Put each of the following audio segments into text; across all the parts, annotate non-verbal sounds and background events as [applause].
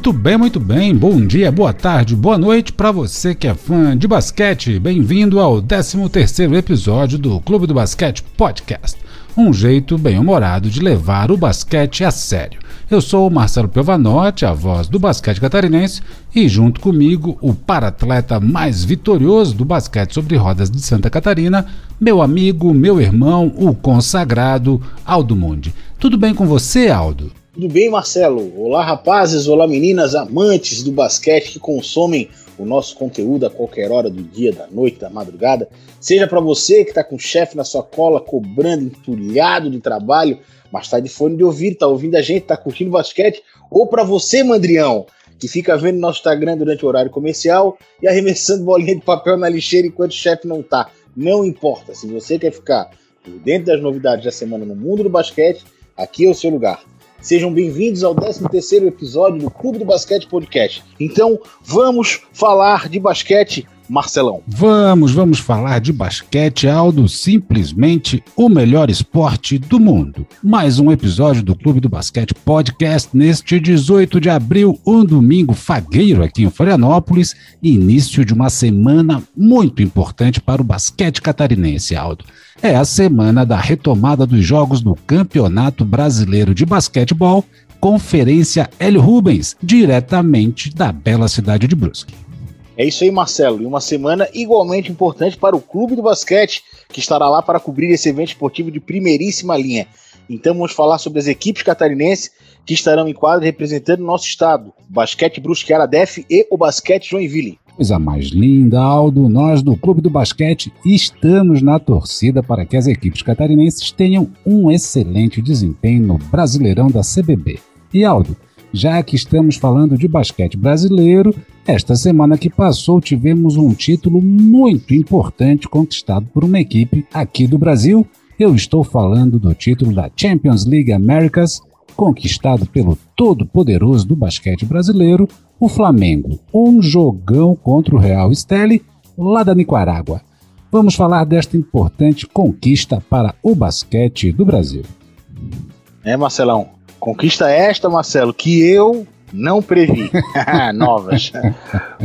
Muito bem, muito bem. Bom dia, boa tarde, boa noite para você que é fã de basquete. Bem-vindo ao 13º episódio do Clube do Basquete Podcast. Um jeito bem-humorado de levar o basquete a sério. Eu sou o Marcelo Piovanotti, a voz do basquete catarinense, e junto comigo o paratleta mais vitorioso do basquete sobre rodas de Santa Catarina, meu amigo, meu irmão, o consagrado Aldo Mundi. Tudo bem com você, Aldo? Tudo bem, Marcelo? Olá, rapazes, olá, meninas, amantes do basquete que consomem o nosso conteúdo a qualquer hora do dia, da noite, da madrugada. Seja para você que está com o chefe na sua cola, cobrando, entulhado de trabalho, mas está de fone de ouvido, está ouvindo a gente, está curtindo basquete, ou para você, Mandrião, que fica vendo nosso Instagram durante o horário comercial e arremessando bolinha de papel na lixeira enquanto o chefe não está. Não importa, se você quer ficar por dentro das novidades da semana no mundo do basquete, aqui é o seu lugar. Sejam bem-vindos ao 13º episódio do Clube do Basquete Podcast. Então, vamos falar de basquete, Marcelão. Vamos, vamos falar de basquete, Aldo, simplesmente o melhor esporte do mundo. Mais um episódio do Clube do Basquete Podcast neste 18 de abril, um domingo fagueiro aqui em Florianópolis, início de uma semana muito importante para o basquete catarinense, Aldo é a semana da retomada dos jogos do Campeonato Brasileiro de Basquetebol, Conferência Hélio Rubens, diretamente da bela cidade de Brusque. É isso aí, Marcelo. E uma semana igualmente importante para o Clube do Basquete, que estará lá para cobrir esse evento esportivo de primeiríssima linha. Então vamos falar sobre as equipes catarinenses que estarão em quadro representando o nosso estado, o Basquete Brusque Aradef e o Basquete Joinville. Coisa mais linda, Aldo. Nós do Clube do Basquete estamos na torcida para que as equipes catarinenses tenham um excelente desempenho no Brasileirão da CBB. E Aldo, já que estamos falando de basquete brasileiro, esta semana que passou tivemos um título muito importante conquistado por uma equipe aqui do Brasil. Eu estou falando do título da Champions League Americas, conquistado pelo todo-poderoso do basquete brasileiro, o Flamengo, um jogão contra o Real Esteli, lá da Nicarágua. Vamos falar desta importante conquista para o basquete do Brasil. É, Marcelão. Conquista esta, Marcelo, que eu não previ. [laughs] [laughs] Novas.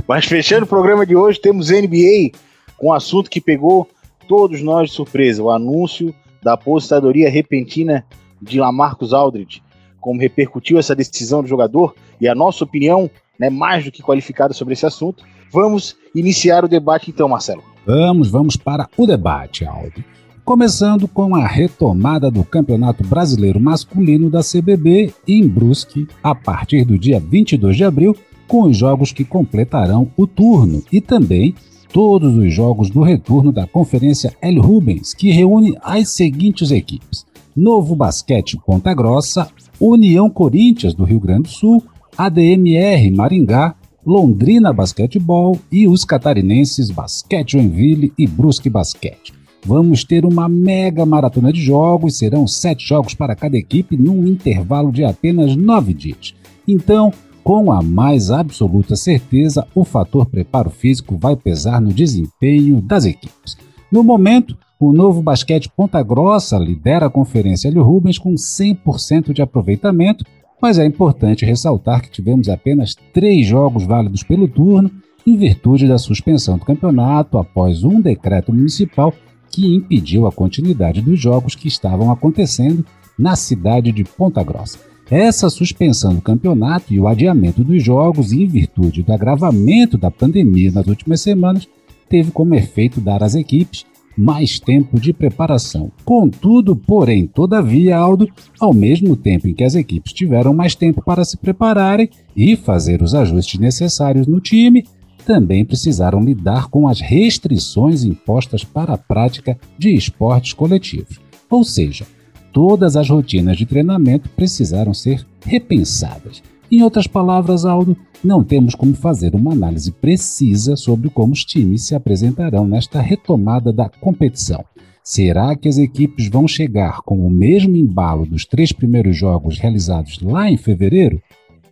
Mas fechando o programa de hoje, temos NBA com um assunto que pegou todos nós de surpresa: o anúncio da aposentadoria repentina de Lamarcus Aldridge. Como repercutiu essa decisão do jogador e a nossa opinião né, mais do que qualificada sobre esse assunto. Vamos iniciar o debate então, Marcelo. Vamos, vamos para o debate, Aldo. Começando com a retomada do Campeonato Brasileiro Masculino da CBB em Brusque, a partir do dia 22 de abril, com os jogos que completarão o turno e também todos os jogos do retorno da Conferência L. Rubens, que reúne as seguintes equipes: Novo Basquete Ponta Grossa, União Corinthians do Rio Grande do Sul, ADMR Maringá, Londrina Basquetebol e os catarinenses Basquete Joinville e Brusque Basquete. Vamos ter uma mega maratona de jogos, serão sete jogos para cada equipe num intervalo de apenas nove dias. Então, com a mais absoluta certeza, o fator preparo físico vai pesar no desempenho das equipes. No momento, o novo basquete Ponta Grossa lidera a Conferência Hélio Rubens com 100% de aproveitamento mas é importante ressaltar que tivemos apenas três jogos válidos pelo turno, em virtude da suspensão do campeonato após um decreto municipal que impediu a continuidade dos jogos que estavam acontecendo na cidade de Ponta Grossa. Essa suspensão do campeonato e o adiamento dos jogos, em virtude do agravamento da pandemia nas últimas semanas, teve como efeito dar às equipes mais tempo de preparação. Contudo, porém, todavia, Aldo, ao mesmo tempo em que as equipes tiveram mais tempo para se prepararem e fazer os ajustes necessários no time, também precisaram lidar com as restrições impostas para a prática de esportes coletivos. Ou seja, todas as rotinas de treinamento precisaram ser repensadas. Em outras palavras, Aldo, não temos como fazer uma análise precisa sobre como os times se apresentarão nesta retomada da competição. Será que as equipes vão chegar com o mesmo embalo dos três primeiros jogos realizados lá em fevereiro?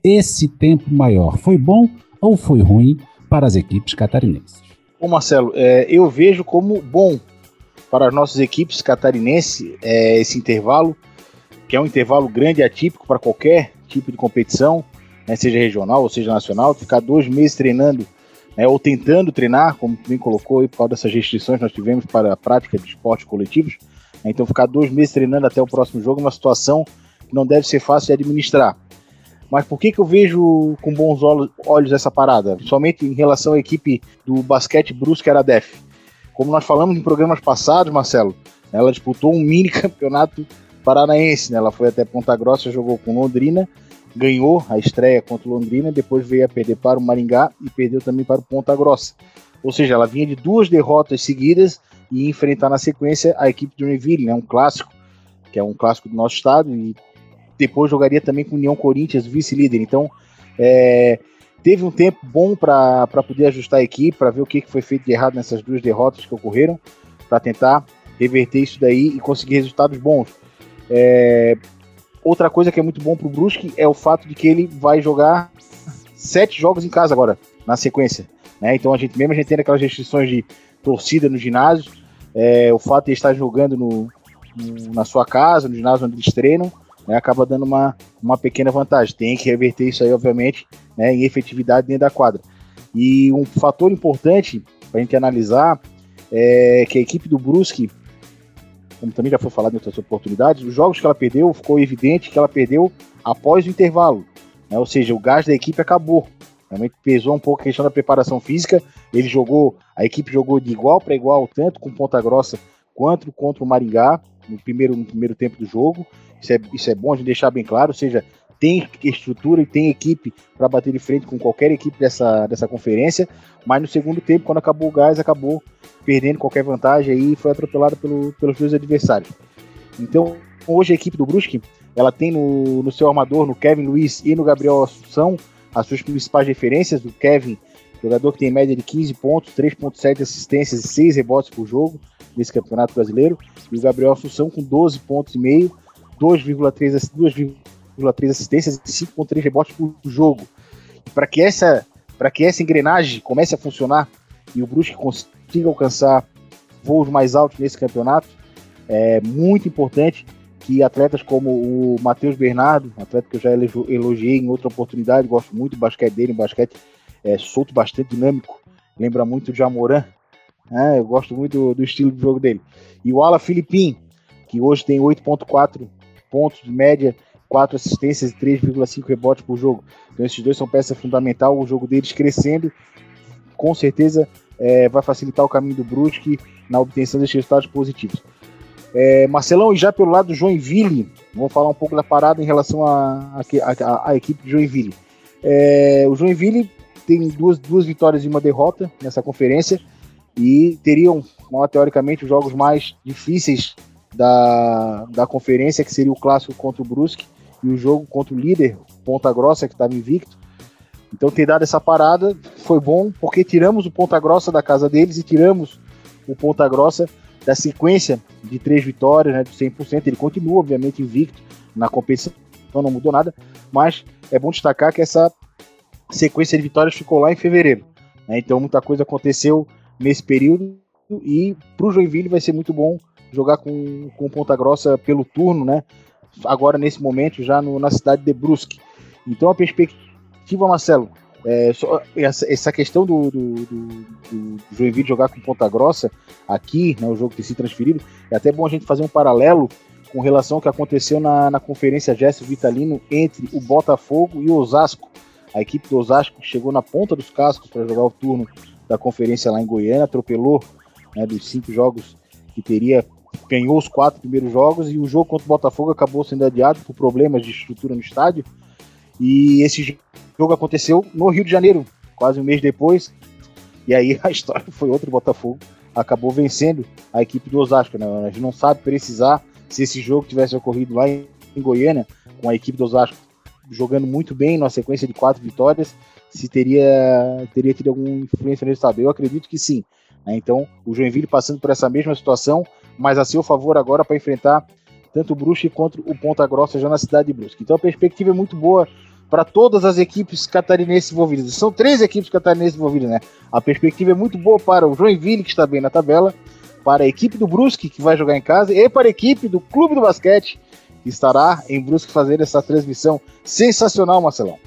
Esse tempo maior foi bom ou foi ruim para as equipes catarinenses? Ô Marcelo, é, eu vejo como bom para as nossas equipes catarinenses é, esse intervalo, que é um intervalo grande e atípico para qualquer tipo de competição né, seja regional ou seja nacional, ficar dois meses treinando né, ou tentando treinar, como bem colocou aí, por causa dessas restrições que nós tivemos para a prática de esportes coletivos. Né, então, ficar dois meses treinando até o próximo jogo é uma situação que não deve ser fácil de administrar. Mas por que, que eu vejo com bons olhos essa parada? Somente em relação à equipe do basquete Brusque Aradef. Como nós falamos em programas passados, Marcelo, ela disputou um mini campeonato paranaense. Né? Ela foi até Ponta Grossa, jogou com Londrina ganhou a estreia contra Londrina, depois veio a perder para o Maringá e perdeu também para o Ponta Grossa. Ou seja, ela vinha de duas derrotas seguidas e enfrentar na sequência a equipe de Joinville, né, um clássico, que é um clássico do nosso estado, e depois jogaria também com o União Corinthians, vice-líder. Então, é, teve um tempo bom para poder ajustar a equipe, para ver o que, que foi feito de errado nessas duas derrotas que ocorreram, para tentar reverter isso daí e conseguir resultados bons. É, Outra coisa que é muito bom pro Brusque é o fato de que ele vai jogar sete jogos em casa agora, na sequência. Né? Então a gente, mesmo a gente tendo aquelas restrições de torcida no ginásio, é, o fato de estar jogando no, no, na sua casa, no ginásio onde eles treinam, né, acaba dando uma, uma pequena vantagem. Tem que reverter isso aí, obviamente, né, em efetividade dentro da quadra. E um fator importante para a gente analisar é que a equipe do Brusque como também já foi falado em outras oportunidades, os jogos que ela perdeu, ficou evidente que ela perdeu após o intervalo. Né? Ou seja, o gás da equipe acabou. Realmente pesou um pouco a questão da preparação física. Ele jogou, a equipe jogou de igual para igual, tanto com Ponta Grossa quanto contra o Maringá, no primeiro, no primeiro tempo do jogo. Isso é, isso é bom a gente deixar bem claro, ou seja, tem estrutura e tem equipe para bater de frente com qualquer equipe dessa, dessa conferência, mas no segundo tempo, quando acabou o gás, acabou perdendo qualquer vantagem e foi atropelado pelo, pelos dois adversários. Então, hoje a equipe do Brusque, ela tem no, no seu armador, no Kevin Luiz e no Gabriel Assunção, as suas principais referências, o Kevin, jogador que tem média de 15 pontos, 3.7 assistências e 6 rebotes por jogo nesse Campeonato Brasileiro, e o Gabriel Assunção com 12 pontos e meio, 2,3 2,3 assistências e 5,3 rebotes por jogo. Para que essa para que essa engrenagem comece a funcionar e o Brusque consiga alcançar voos mais altos nesse campeonato, é muito importante que atletas como o Matheus Bernardo, atleta que eu já elogiei em outra oportunidade, gosto muito do basquete dele, um basquete é, solto, bastante dinâmico, lembra muito de Amoran, né? eu gosto muito do, do, estilo de jogo dele. E o Ala Filipim, que hoje tem 8.4 pontos de média quatro assistências e 3,5 rebotes por jogo. Então esses dois são peça fundamental, o jogo deles crescendo, com certeza é, vai facilitar o caminho do Brusque na obtenção desses resultados positivos. É, Marcelão, e já pelo lado do Joinville, vamos falar um pouco da parada em relação à equipe de Joinville. É, o Joinville tem duas, duas vitórias e uma derrota nessa conferência e teriam, teoricamente, os jogos mais difíceis da, da conferência, que seria o clássico contra o Brusque e o jogo contra o líder, Ponta Grossa, que estava invicto. Então ter dado essa parada foi bom, porque tiramos o Ponta Grossa da casa deles e tiramos o Ponta Grossa da sequência de três vitórias, né, de 100%. Ele continua, obviamente, invicto na competição, não mudou nada, mas é bom destacar que essa sequência de vitórias ficou lá em fevereiro. Né, então muita coisa aconteceu nesse período e para o Joinville vai ser muito bom jogar com, com Ponta Grossa pelo turno, né? agora nesse momento já no, na cidade de Brusque. Então a perspectiva, Marcelo, é, só, essa, essa, questão do, do, do, do, Joinville jogar com Ponta Grossa aqui, né, o jogo ter se transferido, é até bom a gente fazer um paralelo com relação ao que aconteceu na, na conferência Jéssico Vitalino entre o Botafogo e o Osasco. A equipe do Osasco chegou na ponta dos cascos para jogar o turno da conferência lá em Goiânia, atropelou né, dos cinco jogos que teria ganhou os quatro primeiros jogos e o jogo contra o Botafogo acabou sendo adiado por problemas de estrutura no estádio. E esse jogo aconteceu no Rio de Janeiro, quase um mês depois. E aí [laughs] a história foi outra: o Botafogo acabou vencendo a equipe do Osasco. Né? A gente não sabe precisar se esse jogo tivesse ocorrido lá em Goiânia, com a equipe do Osasco jogando muito bem, numa sequência de quatro vitórias, se teria, teria tido alguma influência no resultado. Eu acredito que sim. Né? Então, o Joinville passando por essa mesma situação, mas a seu favor agora para enfrentar tanto o Brusque quanto o Ponta Grossa já na cidade de Brusque. Então a perspectiva é muito boa para todas as equipes catarinenses envolvidas. São três equipes catarinenses envolvidas, né? A perspectiva é muito boa para o Joinville, que está bem na tabela, para a equipe do Brusque, que vai jogar em casa, e para a equipe do Clube do Basquete, que estará em Brusque fazendo essa transmissão sensacional, Marcelão.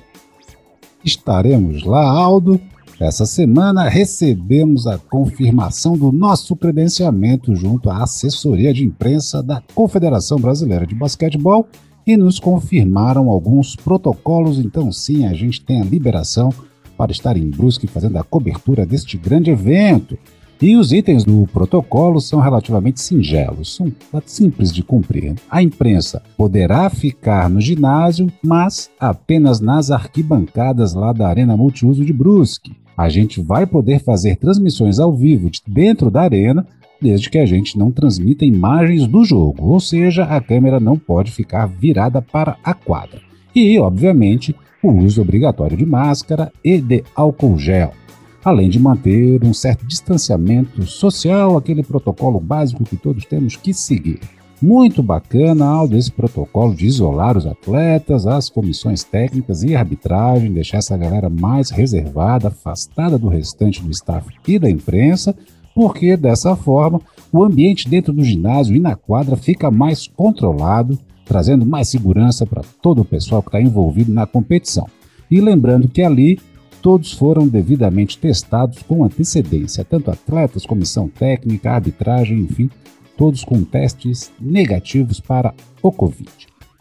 Estaremos lá, Aldo. Essa semana recebemos a confirmação do nosso credenciamento junto à assessoria de imprensa da Confederação Brasileira de Basquetebol e nos confirmaram alguns protocolos. Então, sim, a gente tem a liberação para estar em Brusque fazendo a cobertura deste grande evento. E os itens do protocolo são relativamente singelos, são simples de cumprir. A imprensa poderá ficar no ginásio, mas apenas nas arquibancadas lá da Arena Multiuso de Brusque. A gente vai poder fazer transmissões ao vivo de dentro da arena, desde que a gente não transmita imagens do jogo, ou seja, a câmera não pode ficar virada para a quadra. E, obviamente, o uso obrigatório de máscara e de álcool gel além de manter um certo distanciamento social, aquele protocolo básico que todos temos que seguir. Muito bacana Aldo, esse protocolo de isolar os atletas, as comissões técnicas e arbitragem, deixar essa galera mais reservada, afastada do restante do staff e da imprensa, porque dessa forma o ambiente dentro do ginásio e na quadra fica mais controlado, trazendo mais segurança para todo o pessoal que está envolvido na competição. E lembrando que ali todos foram devidamente testados com antecedência, tanto atletas, comissão técnica, arbitragem, enfim, todos com testes negativos para o Covid.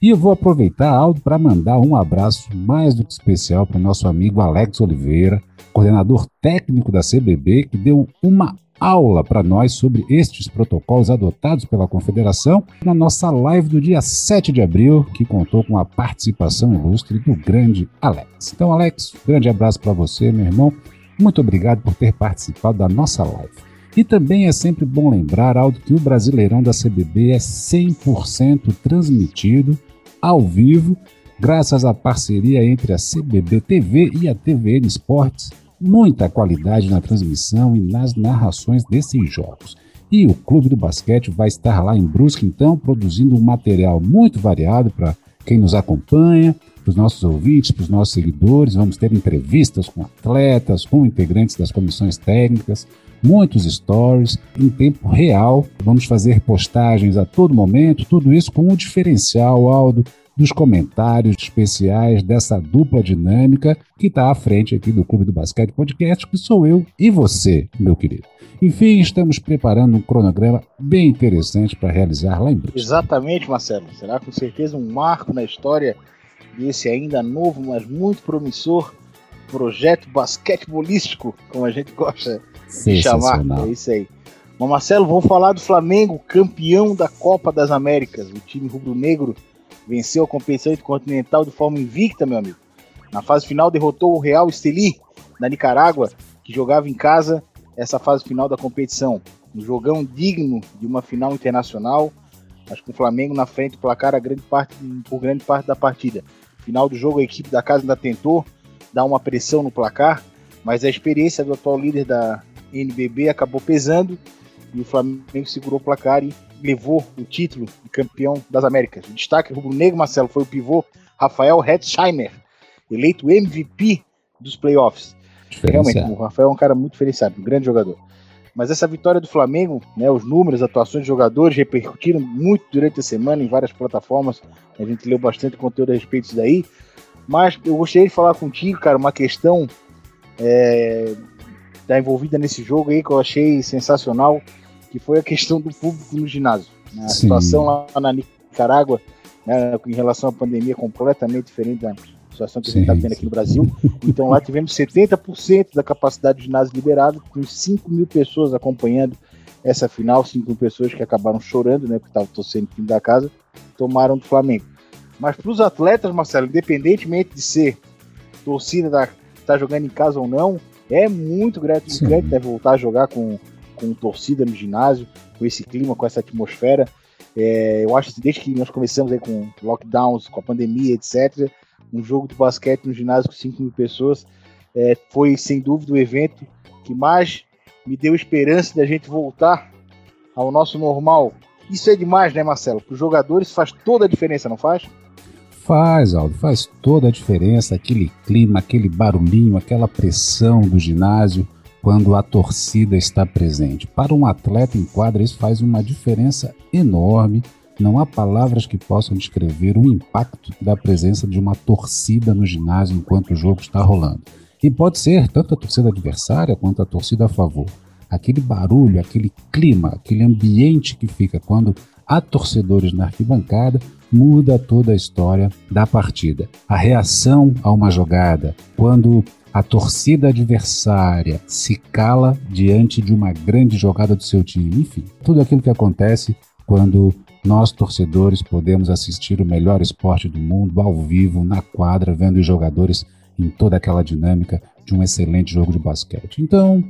E eu vou aproveitar, Aldo, para mandar um abraço mais do que especial para o nosso amigo Alex Oliveira, coordenador técnico da CBB, que deu uma aula para nós sobre estes protocolos adotados pela Confederação na nossa live do dia 7 de abril, que contou com a participação ilustre do grande Alex. Então, Alex, grande abraço para você, meu irmão. Muito obrigado por ter participado da nossa live. E também é sempre bom lembrar, Aldo, que o Brasileirão da CBB é 100% transmitido ao vivo, graças à parceria entre a CBB TV e a TVN Esportes muita qualidade na transmissão e nas narrações desses jogos. E o Clube do Basquete vai estar lá em Brusque, então, produzindo um material muito variado para quem nos acompanha, para os nossos ouvintes, para os nossos seguidores. Vamos ter entrevistas com atletas, com integrantes das comissões técnicas, muitos stories em tempo real. Vamos fazer postagens a todo momento, tudo isso com um diferencial, Aldo, dos comentários especiais dessa dupla dinâmica que está à frente aqui do Clube do Basquete Podcast, que sou eu e você, meu querido. Enfim, estamos preparando um cronograma bem interessante para realizar lá em Brusque. Exatamente, Marcelo. Será com certeza um marco na história desse ainda novo, mas muito promissor projeto basquetebolístico, como a gente gosta chamar. É isso aí. Mas Marcelo, vamos falar do Flamengo, campeão da Copa das Américas. O time rubro-negro venceu a competição intercontinental de forma invicta, meu amigo. Na fase final derrotou o Real Esteli, da Nicarágua, que jogava em casa essa fase final da competição. Um jogão digno de uma final internacional, mas com o Flamengo na frente placar a grande parte, por grande parte da partida. Final do jogo, a equipe da casa ainda tentou dar uma pressão no placar, mas a experiência do atual líder da NBB acabou pesando e o Flamengo segurou o placar e levou o título de campeão das Américas. O destaque rubro-negro, Marcelo, foi o pivô Rafael Hetzheimer, eleito MVP dos playoffs. Realmente, o Rafael é um cara muito diferenciado, um grande jogador. Mas essa vitória do Flamengo, né, os números, atuações de jogadores repercutiram muito durante a semana em várias plataformas. A gente leu bastante conteúdo a respeito disso daí. Mas eu gostaria de falar contigo, cara, uma questão é, tá envolvida nesse jogo aí que eu achei sensacional que foi a questão do público no ginásio. Né? A Sim. situação lá na Nicarágua, né, em relação à pandemia, é completamente diferente da situação que sim, a gente está vendo aqui no Brasil. Então lá tivemos 70% da capacidade do ginásio liberado, com 5 mil pessoas acompanhando essa final, 5 mil pessoas que acabaram chorando, né, porque estavam torcendo o time da casa, tomaram do Flamengo. Mas para os atletas, Marcelo, independentemente de ser torcida da tá jogando em casa ou não, é muito gratificante né, voltar a jogar com com torcida no ginásio, com esse clima, com essa atmosfera. É, eu acho que desde que nós começamos aí com lockdowns, com a pandemia, etc., um jogo de basquete no ginásio com 5 mil pessoas é, foi sem dúvida o evento que mais me deu esperança da gente voltar ao nosso normal. Isso é demais, né, Marcelo? Para os jogadores faz toda a diferença, não faz? Faz, Aldo, faz toda a diferença. Aquele clima, aquele barulhinho, aquela pressão do ginásio quando a torcida está presente. Para um atleta em quadra, isso faz uma diferença enorme. Não há palavras que possam descrever o impacto da presença de uma torcida no ginásio enquanto o jogo está rolando. E pode ser tanto a torcida adversária quanto a torcida a favor. Aquele barulho, aquele clima, aquele ambiente que fica quando há torcedores na arquibancada muda toda a história da partida. A reação a uma jogada, quando a torcida adversária se cala diante de uma grande jogada do seu time, enfim, tudo aquilo que acontece quando nós, torcedores, podemos assistir o melhor esporte do mundo ao vivo, na quadra, vendo os jogadores em toda aquela dinâmica de um excelente jogo de basquete. Então,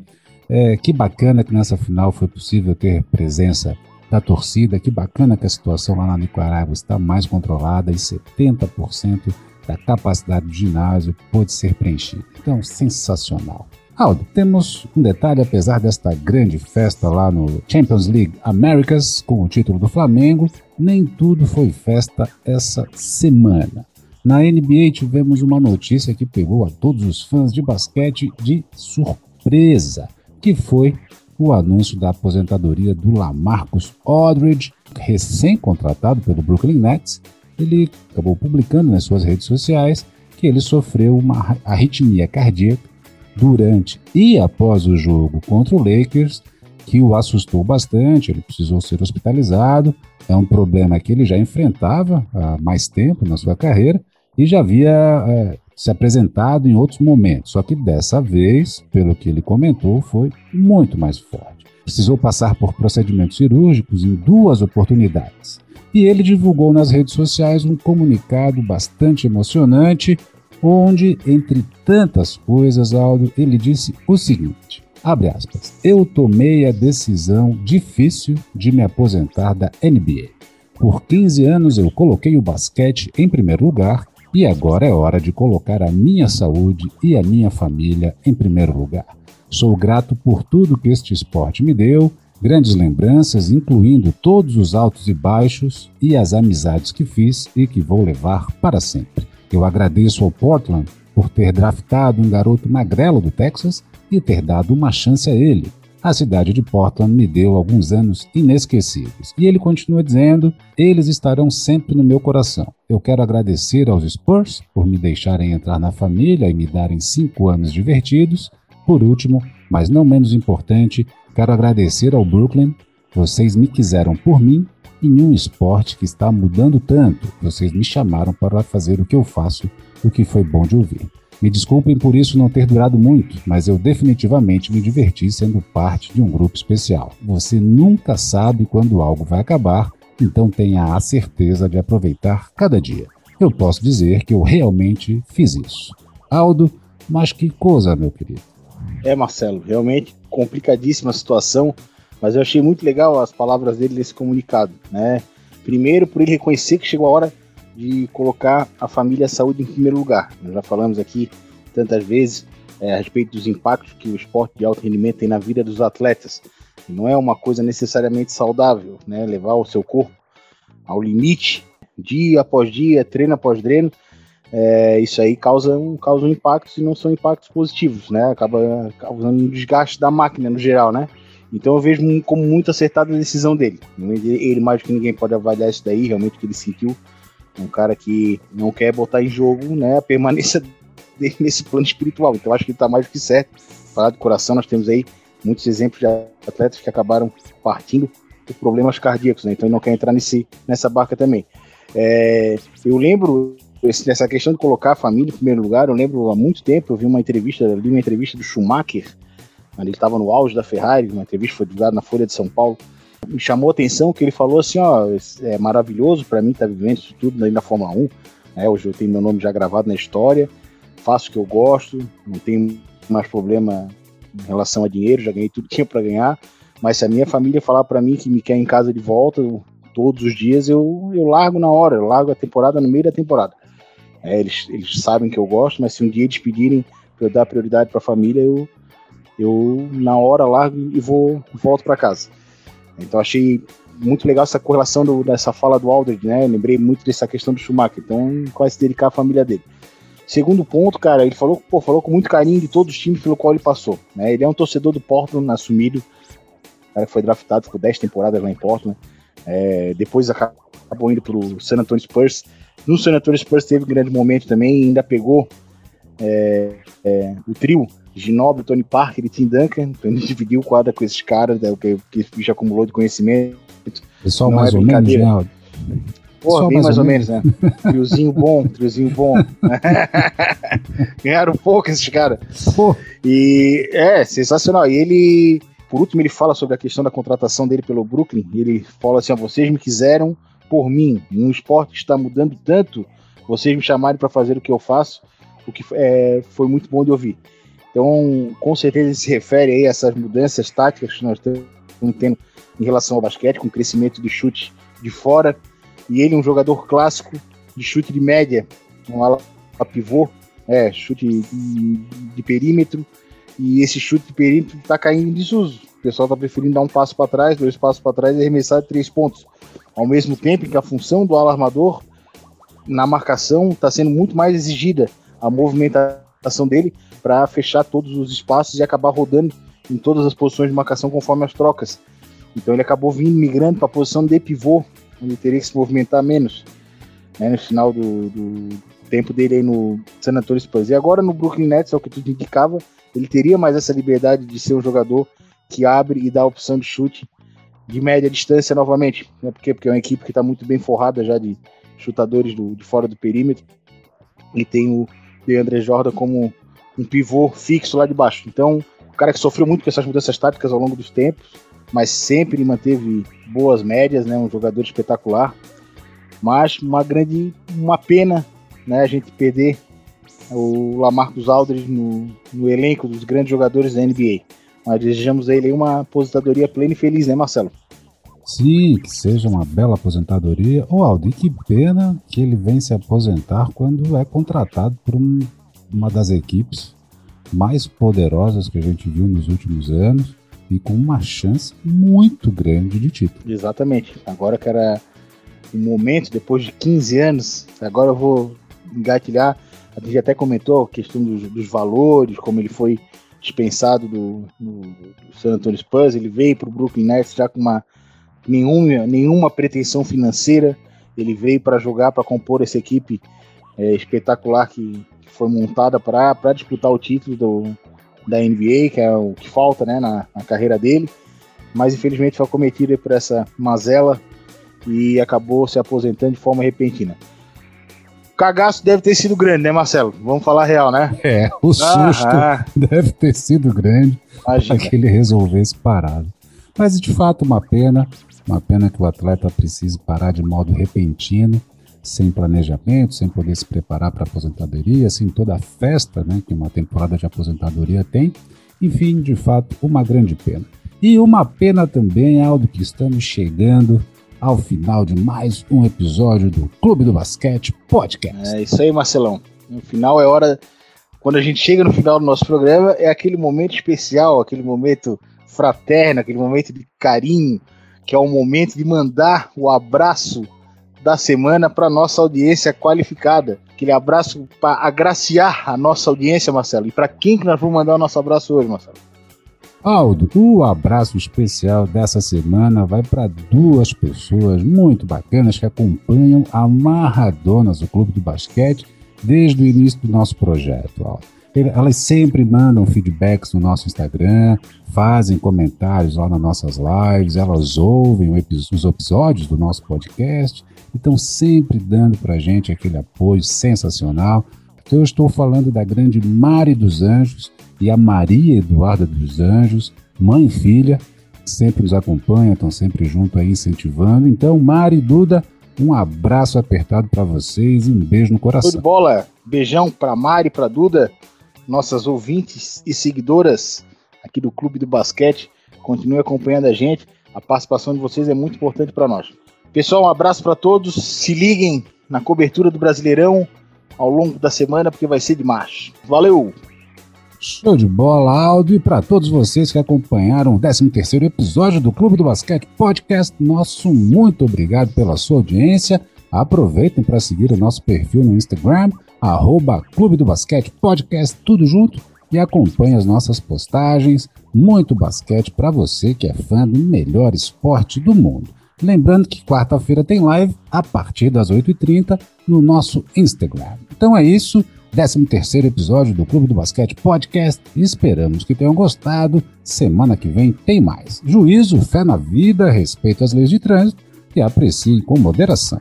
é, que bacana que nessa final foi possível ter presença da torcida, que bacana que a situação lá na Nicarágua está mais controlada e 70% da capacidade do ginásio pôde ser preenchida. Então, sensacional. Aldo, temos um detalhe, apesar desta grande festa lá no Champions League Americas, com o título do Flamengo, nem tudo foi festa essa semana. Na NBA tivemos uma notícia que pegou a todos os fãs de basquete de surpresa, que foi o anúncio da aposentadoria do Lamarcus Aldridge, recém-contratado pelo Brooklyn Nets. Ele acabou publicando nas suas redes sociais que ele sofreu uma arritmia cardíaca durante e após o jogo contra o Lakers, que o assustou bastante, ele precisou ser hospitalizado. É um problema que ele já enfrentava há mais tempo na sua carreira e já havia é, se apresentado em outros momentos. Só que dessa vez, pelo que ele comentou, foi muito mais forte. Precisou passar por procedimentos cirúrgicos em duas oportunidades. E ele divulgou nas redes sociais um comunicado bastante emocionante onde, entre tantas coisas, Aldo, ele disse o seguinte: abre aspas, eu tomei a decisão difícil de me aposentar da NBA. Por 15 anos eu coloquei o basquete em primeiro lugar e agora é hora de colocar a minha saúde e a minha família em primeiro lugar. Sou grato por tudo que este esporte me deu, grandes lembranças, incluindo todos os altos e baixos e as amizades que fiz e que vou levar para sempre. Eu agradeço ao Portland por ter draftado um garoto magrelo do Texas e ter dado uma chance a ele. A cidade de Portland me deu alguns anos inesquecíveis. E ele continua dizendo: eles estarão sempre no meu coração. Eu quero agradecer aos Spurs por me deixarem entrar na família e me darem cinco anos divertidos. Por último, mas não menos importante, quero agradecer ao Brooklyn. Vocês me quiseram por mim em um esporte que está mudando tanto. Vocês me chamaram para fazer o que eu faço, o que foi bom de ouvir. Me desculpem por isso não ter durado muito, mas eu definitivamente me diverti sendo parte de um grupo especial. Você nunca sabe quando algo vai acabar, então tenha a certeza de aproveitar cada dia. Eu posso dizer que eu realmente fiz isso. Aldo, mas que coisa, meu querido. É, Marcelo, realmente complicadíssima a situação. Mas eu achei muito legal as palavras dele nesse comunicado, né? Primeiro, por ele reconhecer que chegou a hora de colocar a família e a saúde em primeiro lugar. Nós já falamos aqui tantas vezes é, a respeito dos impactos que o esporte de alto rendimento tem na vida dos atletas. Não é uma coisa necessariamente saudável, né? Levar o seu corpo ao limite, dia após dia, treino após treino, é, isso aí causa um, causa um impacto e não são impactos positivos, né? Acaba causando um desgaste da máquina no geral, né? Então eu vejo como muito acertada a decisão dele. Ele, mais do que ninguém, pode avaliar isso daí, realmente, que ele sentiu. Um cara que não quer botar em jogo né, a permanência [laughs] dele nesse plano espiritual. Então acho que ele está mais do que certo. Falar de coração, nós temos aí muitos exemplos de atletas que acabaram partindo por problemas cardíacos, né? Então ele não quer entrar nesse, nessa barca também. É, eu lembro essa questão de colocar a família em primeiro lugar, eu lembro há muito tempo, eu vi uma entrevista, li uma entrevista do Schumacher, ele estava no auge da Ferrari, uma entrevista foi divulgada na Folha de São Paulo. Me chamou a atenção que ele falou assim: ó, é maravilhoso para mim estar tá vivendo isso tudo aí na Fórmula 1. Né? Hoje eu tenho meu nome já gravado na história, faço o que eu gosto, não tenho mais problema em relação a dinheiro, já ganhei tudo que tinha para ganhar. Mas se a minha família falar para mim que me quer em casa de volta todos os dias, eu, eu largo na hora, eu largo a temporada no meio da temporada. É, eles, eles sabem que eu gosto, mas se um dia eles pedirem para eu dar prioridade para a família, eu, eu na hora largo e vou volto para casa. Então achei muito legal essa correlação do, dessa fala do Aldridge, né? lembrei muito dessa questão do Schumacher. Então, quase se dedicar à família dele. Segundo ponto, cara, ele falou, pô, falou com muito carinho de todos os times pelo qual ele passou. Né? Ele é um torcedor do Portland assumido. Cara foi draftado, ficou 10 temporadas lá em Portland. É, depois acabou indo para o San Antonio Spurs. No San Antonio Spurs teve um grande momento também, ainda pegou é, é, o trio Ginobre, Tony Parker e Tim Duncan. Então ele dividiu o quadro com esses caras, né, que, que já acumulou de conhecimento. Pessoal, Não mais é ou menos, Geraldo. Porra, bem mais, mais ou, ou menos, né? Triozinho bom, triozinho bom. [laughs] Ganharam pouco esses caras. E é, sensacional. E ele, por último, ele fala sobre a questão da contratação dele pelo Brooklyn. Ele fala assim: vocês me quiseram por mim. Um esporte que está mudando tanto, vocês me chamarem para fazer o que eu faço, o que é, foi muito bom de ouvir. Então, com certeza ele se refere aí a essas mudanças táticas que nós estamos tendo em relação ao basquete, com o crescimento do chute de fora. E ele, um jogador clássico de chute de média, um ala pivô, é, chute de, de perímetro. E esse chute de perímetro está caindo em desuso. O pessoal está preferindo dar um passo para trás, dois passos para trás e arremessar de três pontos. Ao mesmo tempo que a função do alarmador na marcação está sendo muito mais exigida, a movimentação dele para fechar todos os espaços e acabar rodando em todas as posições de marcação conforme as trocas. Então ele acabou vindo migrando para a posição de pivô, onde teria que se movimentar menos né, no final do, do, tempo dele aí no San Antonio Spurs. E agora no Brooklyn Nets, é o que tudo indicava, ele teria mais essa liberdade de ser um jogador que abre e dá a opção de chute de média distância novamente. Né? Por quê? Porque é uma equipe que está muito bem forrada já de chutadores do, de fora do perímetro. E tem o DeAndre Jordan como um pivô fixo lá de baixo. Então, o cara que sofreu muito com essas mudanças táticas ao longo dos tempos, mas sempre manteve boas médias, né? Um jogador espetacular. Mas uma grande, uma pena, né? A gente perder o Lamarcus Aldridge no, no elenco dos grandes jogadores da NBA. Mas desejamos a ele uma aposentadoria plena e feliz, né, Marcelo? Sim, que seja uma bela aposentadoria. Ô, Aldo, e que pena que ele vem se aposentar quando é contratado por um, uma das equipes mais poderosas que a gente viu nos últimos anos e com uma chance muito grande de título. Exatamente. Agora que era o momento, depois de 15 anos, agora eu vou engatilhar. A gente até comentou a questão dos, dos valores, como ele foi dispensado do, do, do San Antonio Spurs, ele veio para o Brooklyn Nets já com uma nenhuma, nenhuma pretensão financeira, ele veio para jogar, para compor essa equipe é, espetacular que, que, foi montada para disputar o título do, da NBA, que é o que falta né, na, na carreira dele, mas infelizmente foi cometido por essa mazela e acabou se aposentando de forma repentina cagaço deve ter sido grande, né, Marcelo? Vamos falar real, né? É, o susto ah, [laughs] deve ter sido grande para que ele resolvesse parar. Mas de fato, uma pena, uma pena que o atleta precise parar de modo repentino, sem planejamento, sem poder se preparar para a aposentadoria, assim, toda a festa né, que uma temporada de aposentadoria tem. Enfim, de fato, uma grande pena. E uma pena também, Aldo, que estamos chegando ao final de mais um episódio do Clube do Basquete Podcast. É isso aí, Marcelão. No final é hora. Quando a gente chega no final do nosso programa, é aquele momento especial, aquele momento fraterno, aquele momento de carinho, que é o momento de mandar o abraço da semana para nossa audiência qualificada. Aquele abraço para agraciar a nossa audiência, Marcelo. E para quem que nós vamos mandar o nosso abraço hoje, Marcelo? Aldo, o abraço especial dessa semana vai para duas pessoas muito bacanas que acompanham a Marradonas, o Clube do Basquete, desde o início do nosso projeto, Aldo. Elas sempre mandam feedbacks no nosso Instagram, fazem comentários lá nas nossas lives, elas ouvem os episódios do nosso podcast e estão sempre dando para a gente aquele apoio sensacional. Então, eu estou falando da grande Mari dos Anjos, e a Maria Eduarda dos Anjos, mãe e filha, sempre nos acompanham, estão sempre junto aí incentivando. Então, Mari e Duda, um abraço apertado para vocês e um beijo no coração. Tudo bola, beijão para Mari, para Duda, nossas ouvintes e seguidoras aqui do Clube do Basquete. Continue acompanhando a gente. A participação de vocês é muito importante para nós. Pessoal, um abraço para todos. Se liguem na cobertura do Brasileirão ao longo da semana, porque vai ser demais. Valeu! Show de bola, Aldo. E para todos vocês que acompanharam o 13 episódio do Clube do Basquete Podcast, nosso muito obrigado pela sua audiência. Aproveitem para seguir o nosso perfil no Instagram, arroba Clube do Basquete Podcast, tudo junto, e acompanhe as nossas postagens. Muito basquete para você que é fã do melhor esporte do mundo. Lembrando que quarta-feira tem live a partir das 8h30 no nosso Instagram. Então é isso, 13 terceiro episódio do Clube do Basquete Podcast. Esperamos que tenham gostado. Semana que vem tem mais. Juízo, fé na vida, respeito às leis de trânsito e apreciem com moderação.